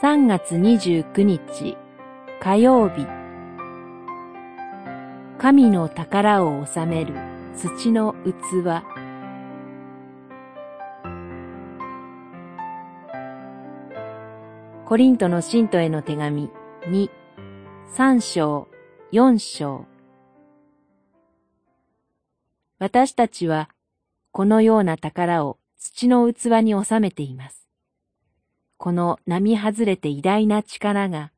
3月29日火曜日。神の宝を収める土の器。コリントの信徒への手紙2、3章、4章。私たちはこのような宝を土の器に収めています。この並外れて偉大な力が、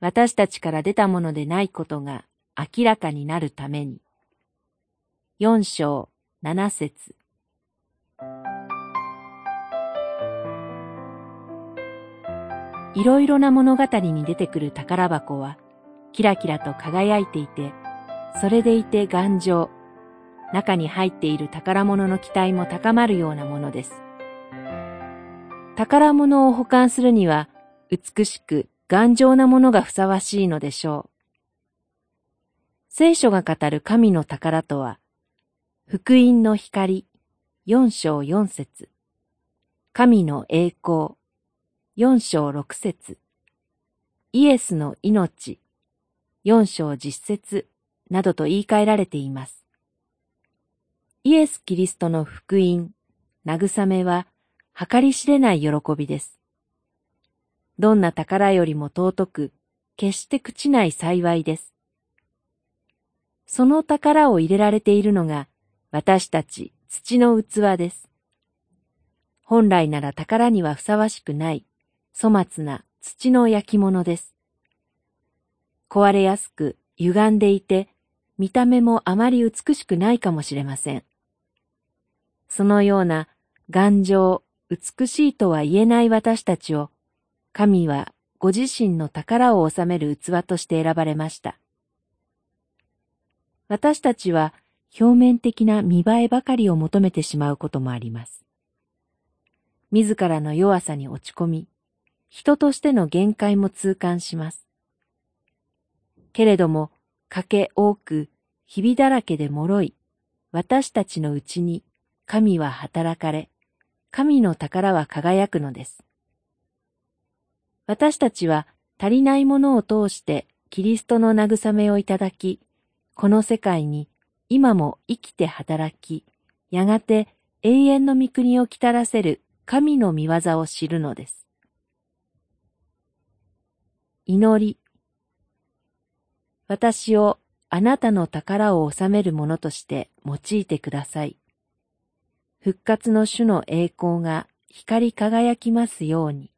私たちから出たものでないことが明らかになるために。四章七節いろいろな物語に出てくる宝箱は、キラキラと輝いていて、それでいて頑丈、中に入っている宝物の期待も高まるようなものです。宝物を保管するには、美しく頑丈なものがふさわしいのでしょう。聖書が語る神の宝とは、福音の光、四章四節神の栄光、四章六節イエスの命、四章十節などと言い換えられています。イエス・キリストの福音、慰めは、計り知れない喜びです。どんな宝よりも尊く、決して朽ちない幸いです。その宝を入れられているのが、私たち土の器です。本来なら宝にはふさわしくない、粗末な土の焼き物です。壊れやすく、歪んでいて、見た目もあまり美しくないかもしれません。そのような頑丈、美しいとは言えない私たちを、神はご自身の宝を収める器として選ばれました。私たちは表面的な見栄えばかりを求めてしまうこともあります。自らの弱さに落ち込み、人としての限界も痛感します。けれども、賭け多く、日々だらけで脆い、私たちのうちに神は働かれ、神の宝は輝くのです。私たちは足りないものを通してキリストの慰めをいただき、この世界に今も生きて働き、やがて永遠の御国をきたらせる神の御業を知るのです。祈り。私をあなたの宝を収めるものとして用いてください。復活の主の栄光が光り輝きますように。